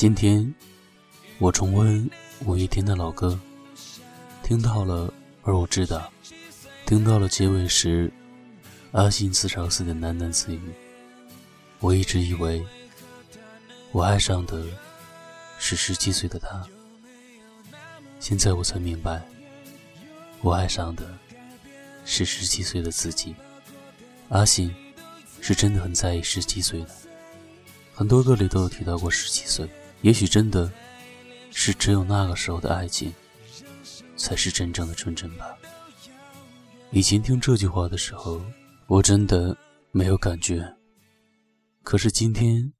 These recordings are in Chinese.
今天我重温五月天的老歌，听到了，而我知道，听到了结尾时阿信自嘲似的喃喃自语。我一直以为我爱上的是十七岁的他，现在我才明白，我爱上的是十七岁的自己。阿信是真的很在意十七岁的，很多歌里都有提到过十七岁。也许真的是只有那个时候的爱情，才是真正的纯真吧。以前听这句话的时候，我真的没有感觉。可是今天，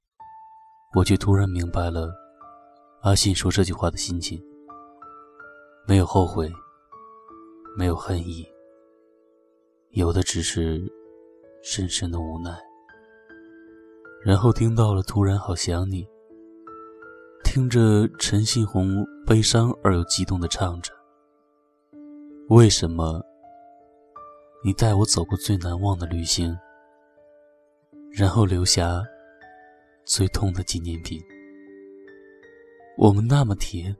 我却突然明白了阿信说这句话的心情：没有后悔，没有恨意，有的只是深深的无奈。然后听到了“突然好想你”。听着陈信宏悲伤而又激动的唱着：“为什么你带我走过最难忘的旅行，然后留下最痛的纪念品？我们那么甜，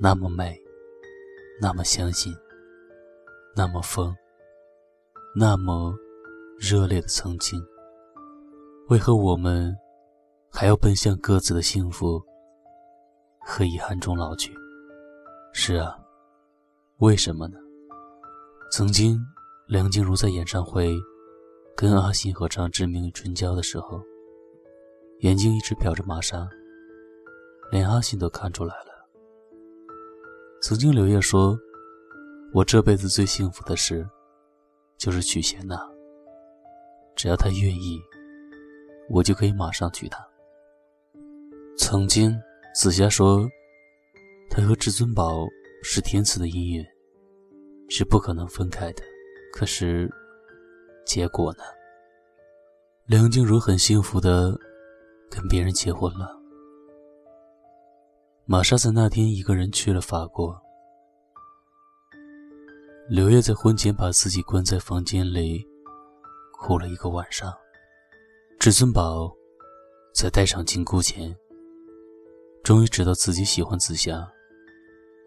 那么美，那么相信，那么疯，那么热烈的曾经，为何我们还要奔向各自的幸福？”和遗憾中老去。是啊，为什么呢？曾经，梁静茹在演唱会跟阿信合唱《致命与春娇》的时候，眼睛一直瞟着玛莎，连阿信都看出来了。曾经，刘烨说：“我这辈子最幸福的事，就是娶贤娜。只要她愿意，我就可以马上娶她。”曾经。紫霞说：“他和至尊宝是天赐的姻缘，是不可能分开的。可是，结果呢？梁静茹很幸福的跟别人结婚了。玛莎在那天一个人去了法国。刘烨在婚前把自己关在房间里，哭了一个晚上。至尊宝在戴上金箍前。”终于知道自己喜欢紫霞，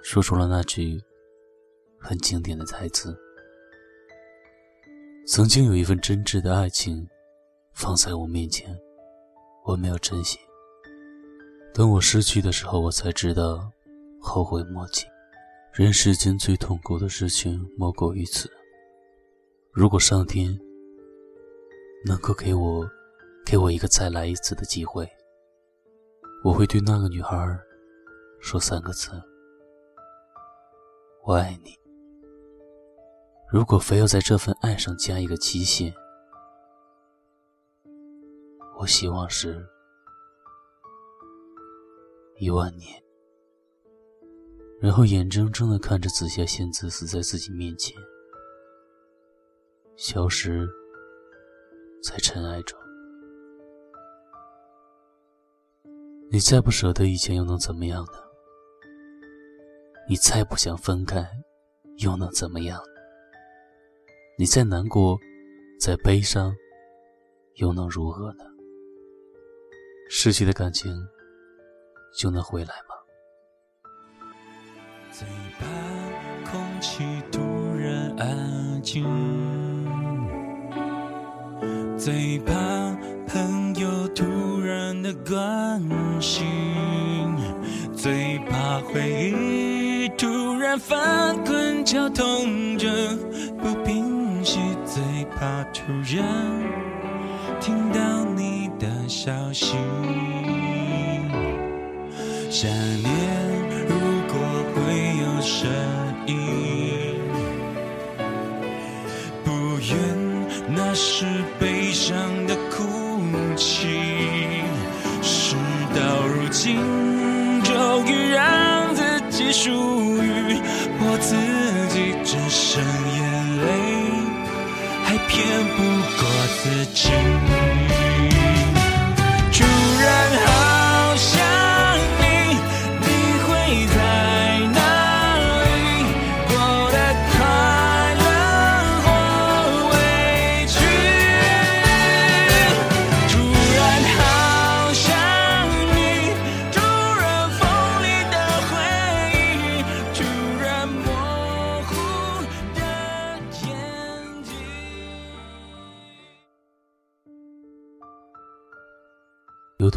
说出了那句很经典的台词。曾经有一份真挚的爱情放在我面前，我没有珍惜。等我失去的时候，我才知道后悔莫及。人世间最痛苦的事情莫过于此。如果上天能够给我给我一个再来一次的机会。我会对那个女孩说三个字：“我爱你。”如果非要在这份爱上加一个期限，我希望是一万年。然后眼睁睁的看着紫霞仙子死在自己面前，消失在尘埃中。你再不舍得以前，又能怎么样呢？你再不想分开，又能怎么样？你再难过，再悲伤，又能如何呢？失去的感情就能回来吗？最怕空气突然安静，最怕的关。心最怕回忆突然翻滚绞痛着不平息，最怕突然听到你的消息。想念过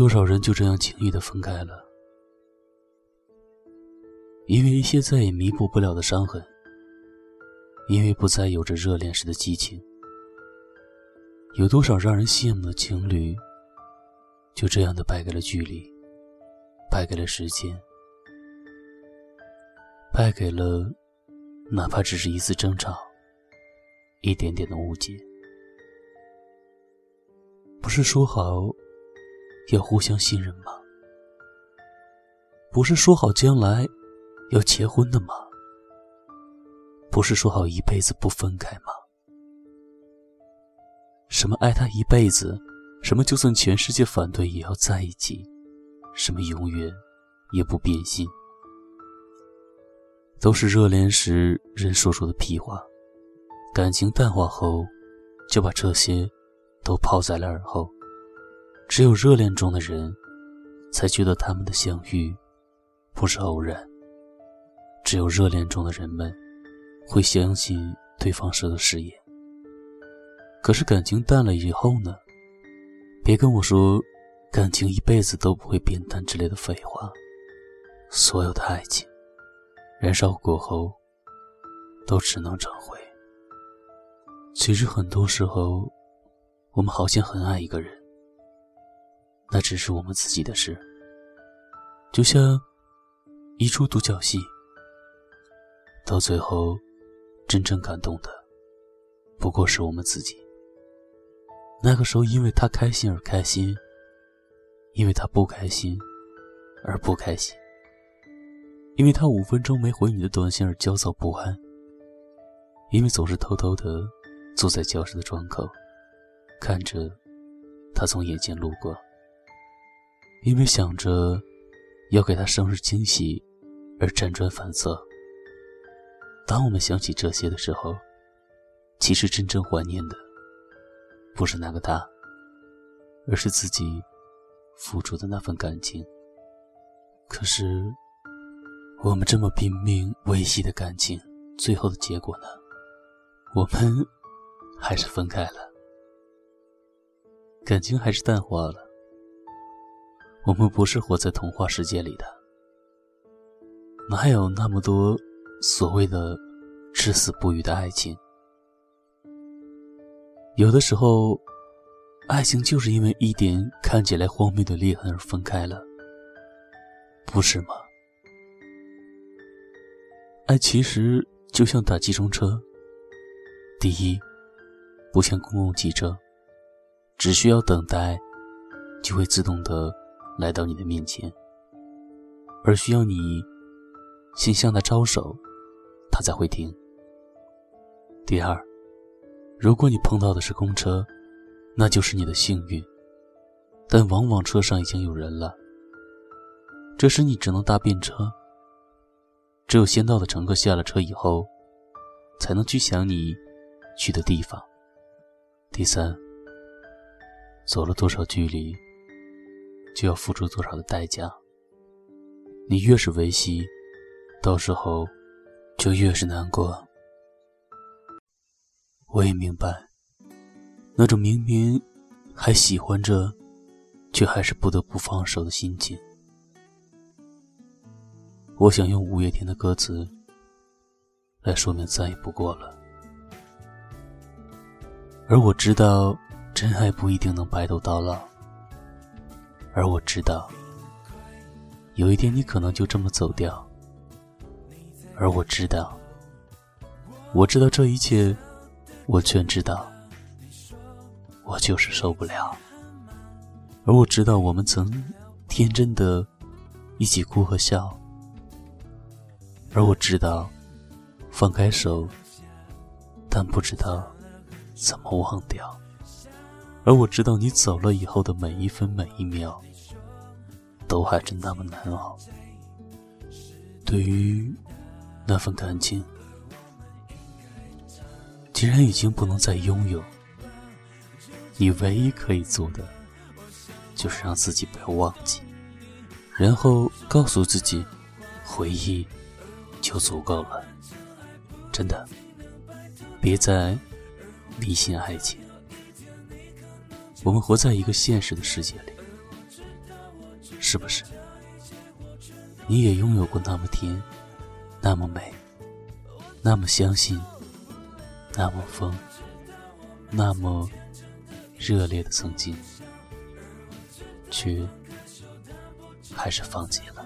多少人就这样轻易的分开了？因为一些再也弥补不了的伤痕，因为不再有着热恋时的激情。有多少让人羡慕的情侣，就这样的败给了距离，败给了时间，败给了哪怕只是一次争吵，一点点的误解。不是说好要互相信任吗？不是说好将来要结婚的吗？不是说好一辈子不分开吗？什么爱他一辈子，什么就算全世界反对也要在一起，什么永远也不变心，都是热恋时人说出的屁话。感情淡化后，就把这些都抛在了耳后。只有热恋中的人，才觉得他们的相遇不是偶然。只有热恋中的人们，会相信对方说的誓言。可是感情淡了以后呢？别跟我说感情一辈子都不会变淡之类的废话。所有的爱情，燃烧过后，都只能成灰。其实很多时候，我们好像很爱一个人，那只是我们自己的事。就像一出独角戏，到最后，真正感动的，不过是我们自己。那个时候，因为他开心而开心，因为他不开心而不开心，因为他五分钟没回你的短信而焦躁不安，因为总是偷偷的坐在教室的窗口，看着他从眼前路过，因为想着要给他生日惊喜而辗转反侧。当我们想起这些的时候，其实真正怀念的。不是那个他，而是自己付出的那份感情。可是，我们这么拼命维系的感情，最后的结果呢？我们还是分开了，感情还是淡化了。我们不是活在童话世界里的，哪有那么多所谓的至死不渝的爱情？有的时候，爱情就是因为一点看起来荒谬的裂痕而分开了，不是吗？爱其实就像打计程车，第一，不像公共汽车，只需要等待，就会自动的来到你的面前，而需要你先向他招手，他才会停。第二。如果你碰到的是公车，那就是你的幸运，但往往车上已经有人了。这时你只能搭便车，只有先到的乘客下了车以后，才能去想你去的地方。第三，走了多少距离，就要付出多少的代价。你越是维系，到时候就越是难过。我也明白，那种明明还喜欢着，却还是不得不放手的心情。我想用五月天的歌词来说明再也不过了。而我知道，真爱不一定能白头到老。而我知道，有一天你可能就这么走掉。而我知道，我知道这一切。我全知道，我就是受不了。而我知道，我们曾天真的一起哭和笑。而我知道，放开手，但不知道怎么忘掉。而我知道，你走了以后的每一分每一秒，都还是那么难熬。对于那份感情。既然已经不能再拥有，你唯一可以做的，就是让自己不要忘记，然后告诉自己，回忆就足够了。真的，别再迷信爱情。我们活在一个现实的世界里，是不是？你也拥有过那么甜，那么美，那么相信，那么疯，那么热烈的曾经，却还是放弃了。